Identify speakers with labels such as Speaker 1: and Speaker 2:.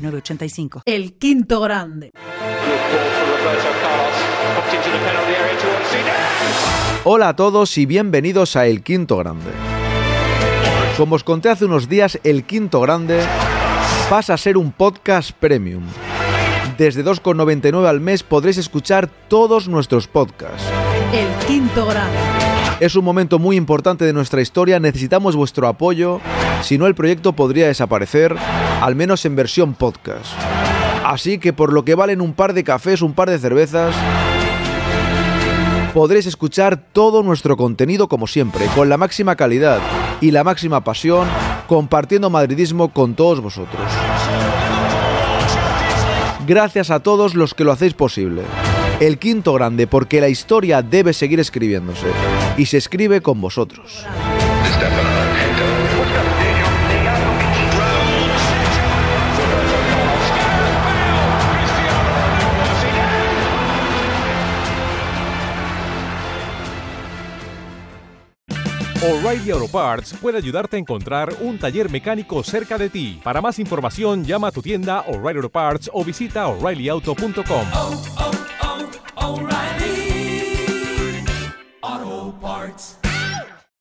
Speaker 1: 906985.
Speaker 2: El quinto grande.
Speaker 3: Hola a todos y bienvenidos a El Quinto Grande. Como os conté hace unos días, El Quinto Grande pasa a ser un podcast premium. Desde 2,99 al mes podréis escuchar todos nuestros podcasts.
Speaker 2: El quinto grande.
Speaker 3: Es un momento muy importante de nuestra historia, necesitamos vuestro apoyo, si no el proyecto podría desaparecer, al menos en versión podcast. Así que por lo que valen un par de cafés, un par de cervezas, podréis escuchar todo nuestro contenido como siempre, con la máxima calidad y la máxima pasión, compartiendo madridismo con todos vosotros. Gracias a todos los que lo hacéis posible. El quinto grande, porque la historia debe seguir escribiéndose, y se escribe con vosotros.
Speaker 4: O'Reilly Auto Parts puede ayudarte a encontrar un taller mecánico cerca de ti. Para más información, llama a tu tienda O'Reilly Auto Parts o visita oreillyauto.com. O'Reilly Auto Parts.